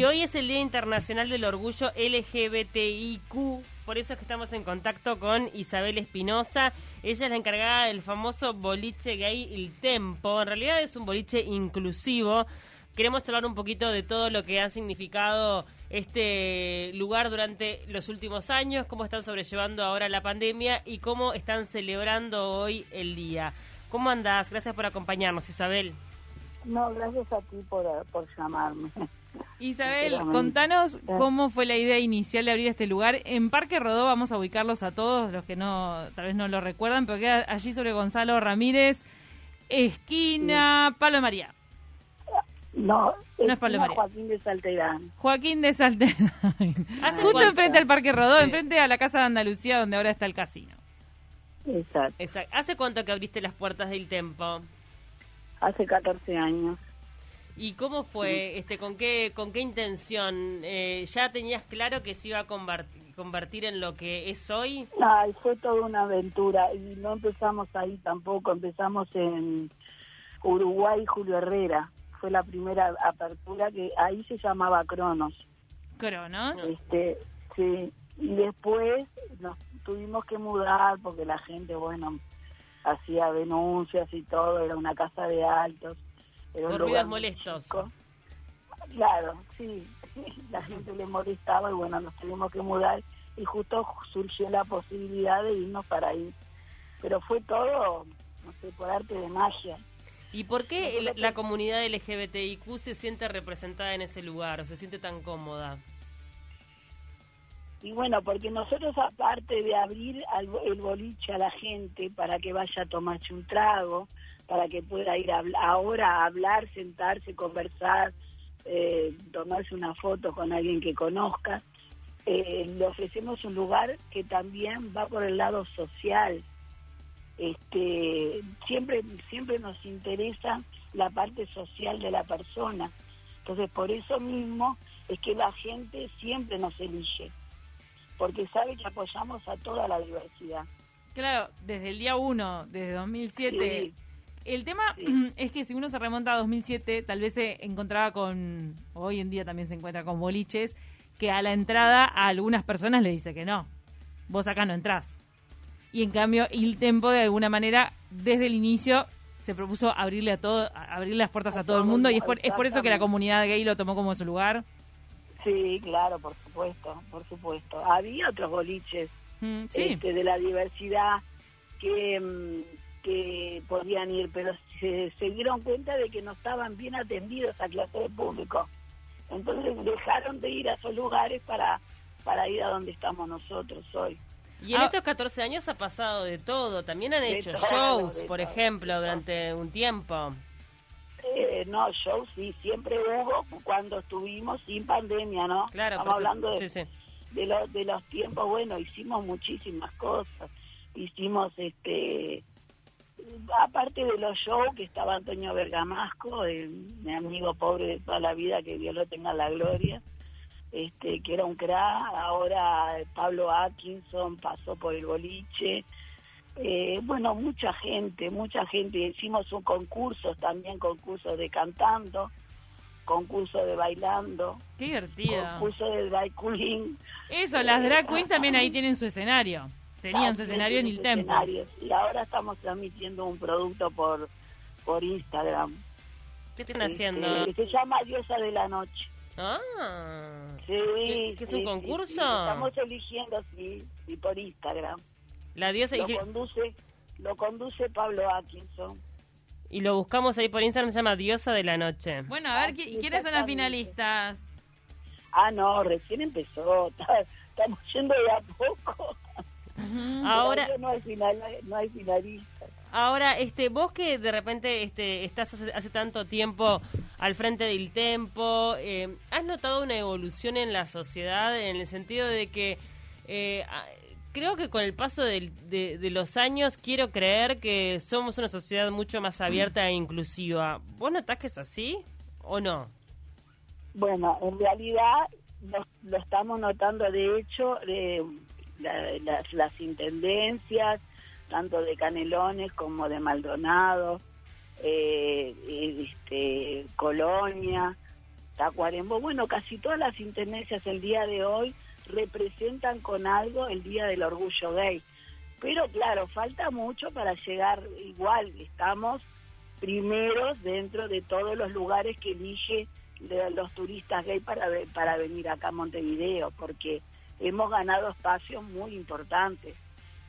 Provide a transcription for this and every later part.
Y hoy es el Día Internacional del Orgullo LGBTIQ. Por eso es que estamos en contacto con Isabel Espinosa. Ella es la encargada del famoso boliche gay El Tempo. En realidad es un boliche inclusivo. Queremos hablar un poquito de todo lo que ha significado este lugar durante los últimos años, cómo están sobrellevando ahora la pandemia y cómo están celebrando hoy el día. ¿Cómo andás? Gracias por acompañarnos, Isabel. No, gracias a ti por, por llamarme. Isabel, contanos cómo fue la idea inicial de abrir este lugar. En Parque Rodó vamos a ubicarlos a todos, los que no tal vez no lo recuerdan, pero queda allí sobre Gonzalo Ramírez, esquina Palo María. No, no es Pablo María. Joaquín de Salterán. Juaquín de Salterán. Justo enfrente al Parque Rodó, enfrente a la Casa de Andalucía, donde ahora está el casino. Exacto. Exacto. ¿Hace cuánto que abriste las puertas del Tempo? Hace 14 años. ¿Y cómo fue? este ¿Con qué con qué intención? Eh, ¿Ya tenías claro que se iba a convertir, en lo que es hoy? Ay, fue toda una aventura y no empezamos ahí tampoco, empezamos en Uruguay, Julio Herrera. Fue la primera apertura que ahí se llamaba Cronos. Cronos. Este, sí, y después nos tuvimos que mudar porque la gente, bueno, hacía denuncias y todo, era una casa de altos. Era molestos. Claro, sí, la gente le molestaba y bueno, nos tuvimos que mudar y justo surgió la posibilidad de irnos para ahí. Pero fue todo, no sé, por arte de magia. ¿Y por qué la comunidad LGBTIQ se siente representada en ese lugar o se siente tan cómoda? Y bueno, porque nosotros aparte de abrir el boliche a la gente para que vaya a tomarse un trago, para que pueda ir ahora a hablar, sentarse, conversar, eh, tomarse una foto con alguien que conozca, eh, le ofrecemos un lugar que también va por el lado social. Este, siempre, siempre nos interesa la parte social de la persona. Entonces, por eso mismo es que la gente siempre nos elige porque sabe que apoyamos a toda la diversidad. Claro, desde el día uno, desde 2007. El tema es que si uno se remonta a 2007, tal vez se encontraba con, hoy en día también se encuentra con boliches, que a la entrada a algunas personas le dice que no, vos acá no entrás. Y en cambio, el Tempo de alguna manera, desde el inicio, se propuso abrirle a todo, abrir las puertas a, todo, el mundo, y es por, es por eso que la comunidad gay lo tomó como su lugar. Sí, claro, por supuesto, por supuesto. Había otros boliches mm, este, de la diversidad que, mm, que podían ir, pero se, se dieron cuenta de que no estaban bien atendidos a clase de público. Entonces dejaron de ir a esos lugares para, para ir a donde estamos nosotros hoy. Y en ah. estos 14 años ha pasado de todo. También han hecho shows, por ejemplo, durante un tiempo. Eh, no, shows sí, siempre hubo cuando estuvimos sin pandemia, ¿no? Claro, Estamos hablando de, de, los de los tiempos, bueno, hicimos muchísimas cosas. Hicimos, este, aparte de los shows, que estaba Antonio Bergamasco, mi amigo pobre de toda la vida, que Dios lo tenga la gloria, este, que era un crack, ahora Pablo Atkinson pasó por el boliche, eh, bueno, mucha gente, mucha gente. Hicimos un concurso también, concurso de cantando, concurso de bailando. Qué divertido. Concurso de drag queen. Eso, las drag queens también ahí tienen su escenario. Tenían su escenario en el templo. Y ahora estamos transmitiendo un producto por, por Instagram. ¿Qué están haciendo? Que se llama Diosa de la Noche. Ah. Sí. ¿Qué, es un concurso? estamos eligiendo, sí, sí, por Instagram. La diosa lo conduce, lo conduce Pablo Atkinson. Y lo buscamos ahí por Instagram, se llama Diosa de la Noche. Bueno, a ver, ¿y quiénes son las finalistas? Ah, no, recién empezó. Estamos yendo de a poco. Ahora no hay, final, no hay finalistas. Ahora, este, vos que de repente este, estás hace, tanto tiempo al frente del tempo, eh, ¿has notado una evolución en la sociedad en el sentido de que eh, creo que con el paso de, los años quiero creer que somos una sociedad mucho más abierta e inclusiva. ¿Vos notás que es así o no? Bueno, en realidad lo, estamos notando, de hecho, de las intendencias, tanto de Canelones como de Maldonado, eh, este, Colonia, Tacuarembó, bueno, casi todas las intendencias el día de hoy representan con algo el Día del Orgullo Gay. Pero claro, falta mucho para llegar igual, estamos primeros dentro de todos los lugares que elige los turistas gay para, para venir acá a Montevideo, porque hemos ganado espacios muy importantes.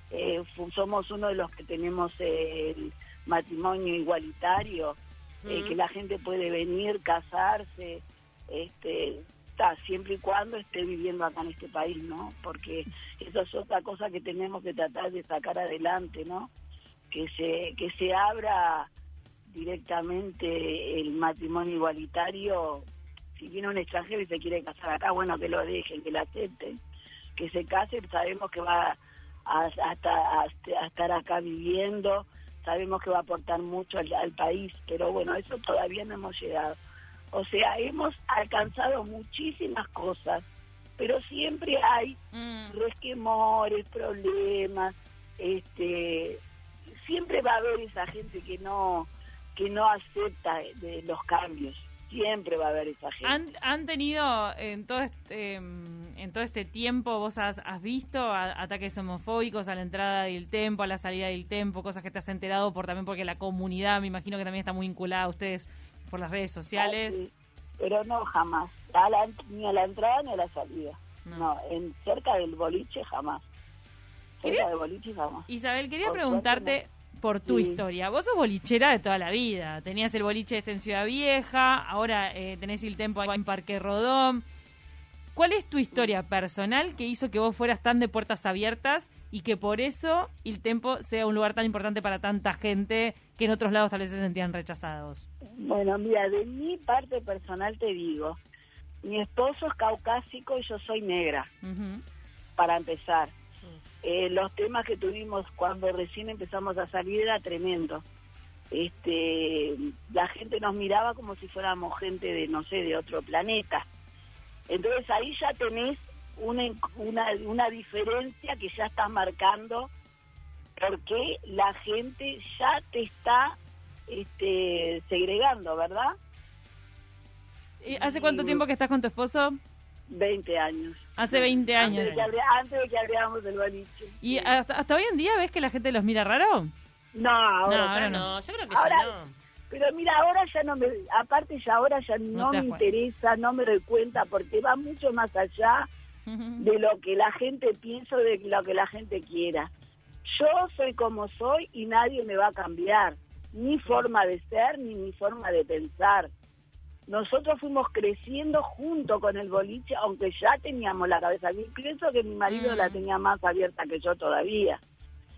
Eh, somos uno de los que tenemos el matrimonio igualitario, eh, que la gente puede venir, casarse, este, siempre y cuando esté viviendo acá en este país, ¿no? Porque eso es otra cosa que tenemos que tratar de sacar adelante, ¿no? Que se, que se abra directamente el matrimonio igualitario. Si viene un extranjero y se quiere casar acá, bueno, que lo dejen, que lo acepten, que se case, sabemos que va a, a, estar acá viviendo, sabemos que va a aportar mucho al, país, pero bueno, eso todavía no hemos llegado. O sea, hemos alcanzado muchísimas cosas, pero siempre hay mm. resquemores, problemas, este, siempre va a haber esa gente que no que no acepta de los cambios siempre va a haber esa gente. ¿Han, tenido en todo este, em, en todo este tiempo, vos has, visto ataques homofóbicos a la entrada del tempo, a la salida del tempo, cosas que te has enterado por también porque la comunidad, me imagino que también está muy vinculada a ustedes por las redes sociales? pero no, jamás. ni a la entrada ni a la salida. No, en cerca del boliche jamás. Cerca del boliche jamás. Isabel, quería preguntarte por tu historia. Vos sos bolichera de toda la vida. Tenías el boliche este en Ciudad Vieja, ahora eh, tenés el tempo en Parque Rodón. ¿Cuál es tu historia personal que hizo que vos fueras tan de puertas abiertas y que por eso el Tempo sea un lugar tan importante para tanta gente que en otros lados tal vez se sentían rechazados? Bueno, mira, de mi parte personal te digo, mi esposo es caucásico y yo soy negra, para empezar. Eh, los temas que tuvimos cuando recién empezamos a salir era tremendo. Este, la gente nos miraba como si fuéramos gente de, no sé, de otro planeta. Entonces ahí ya tenés una, una, una diferencia que ya estás marcando porque la gente ya te está este, segregando, ¿verdad? ¿Y ¿Hace cuánto tiempo que estás con tu esposo? 20 años. Hace 20 años. Antes de que, abriéramos el boliche. ¿Y hasta, hoy en día ves que la gente los mira raro? No, ahora, no, Yo creo que ya no. Pero mira, ahora ya no me, aparte ya ahora ya no, me interesa, no me doy cuenta, porque va mucho más allá de lo que la gente piensa, de lo que la gente quiera. Yo soy como soy y nadie me va a cambiar, ni forma de ser, ni mi forma de pensar nosotros fuimos creciendo junto con el boliche, aunque ya teníamos la cabeza. Pienso que mi marido la tenía más abierta que yo todavía,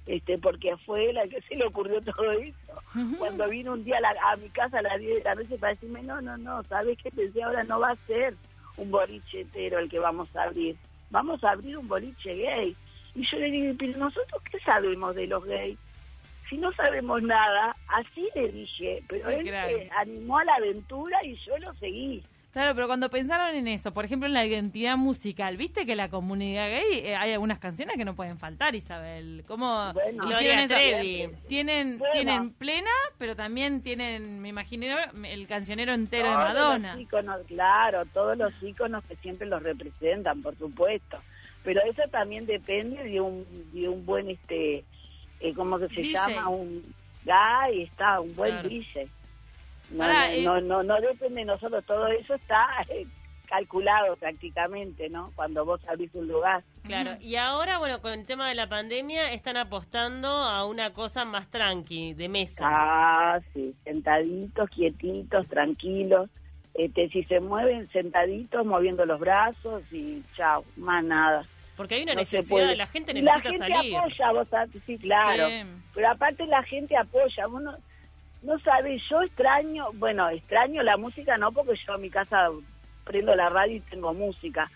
este, porque fue la que se le ocurrió todo eso. Cuando vino un día a, mi casa a las 10 de la noche para decirme, no, no, no, ¿sabes qué? Pensé, ahora no va a ser un boliche entero el que vamos a abrir, vamos a abrir un boliche gay. Y yo le digo, pero nosotros qué sabemos de los gays? si no sabemos nada, así le dije, pero él se animó a la aventura y yo lo seguí. Claro, pero cuando pensaron en eso, por ejemplo en la identidad musical, viste que la comunidad gay eh, hay algunas canciones que no pueden faltar, Isabel. ¿Cómo bueno, Tienen, tienen plena, pero también tienen, me imagino, el cancionero entero de Madonna. claro, todos los iconos que siempre los representan, por supuesto. Pero eso también depende de un, de un buen este eh, como que se llama un guy, está un buen claro. Eh, no, no, no, depende de nosotros, todo eso está eh, calculado prácticamente, ¿no? Cuando vos abrís un lugar. Claro, y ahora, bueno, con el tema de la pandemia, están apostando a una cosa más tranqui, de mesa. Ah, sí, sentaditos, quietitos, tranquilos. Este, si se mueven sentaditos, moviendo los brazos y chao, más nada. Porque hay una necesidad, la gente necesita salir. La gente apoya, vos sí, claro. Pero aparte la gente apoya. Vos no, sabes, yo extraño, bueno, extraño la música no porque yo a mi casa prendo la radio y tengo música.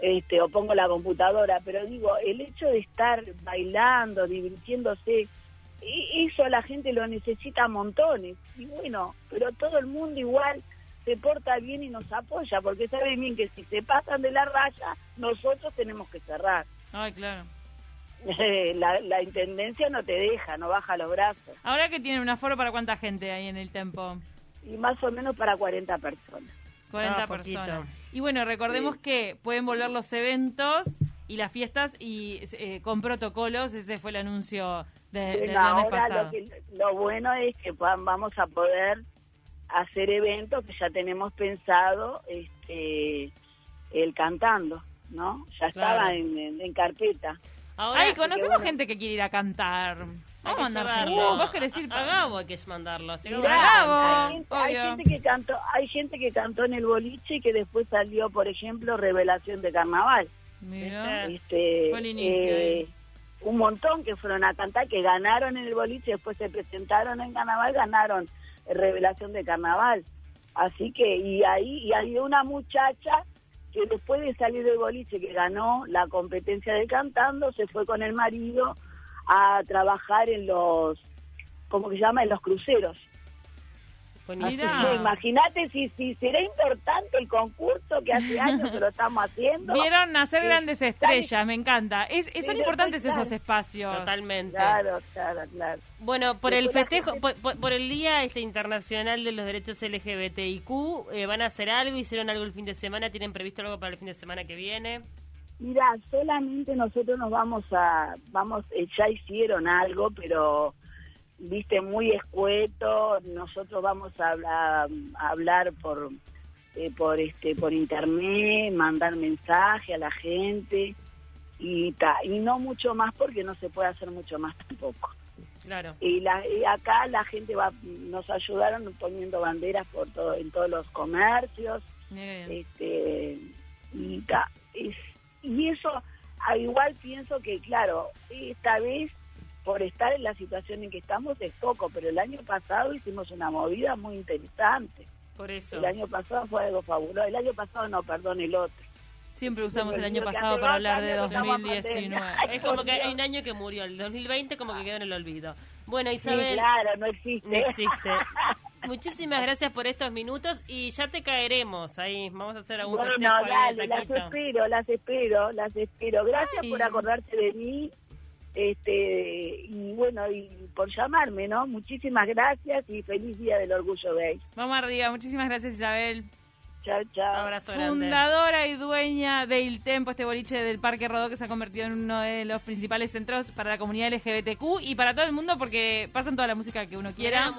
Este, o pongo la computadora, pero digo, el hecho de estar bailando, divirtiéndose, e, eso la gente lo necesita montones. Y bueno, pero todo el mundo igual se porta bien y nos apoya, porque sabe bien que si se pasan de la raya, nosotros tenemos que cerrar. Ay, claro. la, la intendencia no te deja, no baja los brazos. Ahora que tienen un aforo para cuánta gente hay en el tempo. Y más o menos para 40 personas. 40 Ah, poquito. personas. Y bueno, recordemos Sí. que pueden volver los eventos y las fiestas y eh, con protocolos. Ese fue el anuncio de- del Bueno, ahora pasado. lo, que- lo bueno es que va- vamos a poder hacer eventos que ya tenemos pensado, este, el cantando, ¿no? Ya Claro. estaba en, en- en carpeta. Ahora, Ay, conocemos bueno. gente que quiere ir a cantar. hay Vamos a mandar. ¿Vos querés ir A para Gabo hay que mandarlo. Mirá, hay, gente, hay gente que cantó, hay gente que cantó en el boliche y que después salió, por ejemplo, Revelación de Carnaval. Mira. Este, Fue el inicio eh, un montón que fueron a cantar, que ganaron en el boliche, después se presentaron en Carnaval, ganaron Revelación de Carnaval. Así que, y ahí, y hay una muchacha que después de salir del boliche, que ganó la competencia de cantando, se fue con el marido a trabajar en los, ¿cómo que se llama? En los cruceros. Imagínate si, si será importante el concurso que hace años que lo estamos haciendo. Vieron nacer Sí. grandes estrellas, me encanta. Es, es- son importantes esos espacios. Totalmente. Claro, claro, claro. Bueno, por el Después festejo, gente- por- por el Día este Internacional de los Derechos LGBTIQ, eh, ¿van a hacer algo? ¿Hicieron algo el fin de semana? ¿Tienen previsto algo para el fin de semana que viene? Mira, solamente nosotros nos vamos a, vamos, eh, ya hicieron algo, pero viste muy escueto. Nosotros vamos a hablar, a hablar por, eh, por este, por internet, mandar mensaje a la gente y ta, y no mucho más porque no se puede hacer mucho más tampoco. Claro. Y, la, y acá la gente va, nos ayudaron poniendo banderas por todo, en todos los comercios. Bien. este y, ta- es- y eso a igual pienso que claro esta vez por estar en la situación en que estamos es poco pero el año pasado hicimos una movida muy interesante Por eso. el año pasado fue algo fabuloso el año pasado no perdón el otro Siempre usamos el año pasado para hablar de años estamos 2019. pandemia. Es como que hay un año que murió, el 2020 como que quedó en el olvido. Bueno, sí, Isabel, claro no existe no existe. Muchísimas gracias por estos minutos y ya te caeremos ahí. Vamos a hacer algún bueno ahí dale las espero las espero las espero gracias Ay. por acordarse de mí este y bueno y por llamarme no muchísimas gracias y feliz día del orgullo gay Vamos arriba. Muchísimas gracias, Isabel. chao chao Abrazo grande. Fundadora y dueña de Il Tempo, este boliche del Parque Rodó que se ha convertido en uno de los principales centros para la comunidad LGBTQ y para todo el mundo porque pasan toda la música que uno quiera.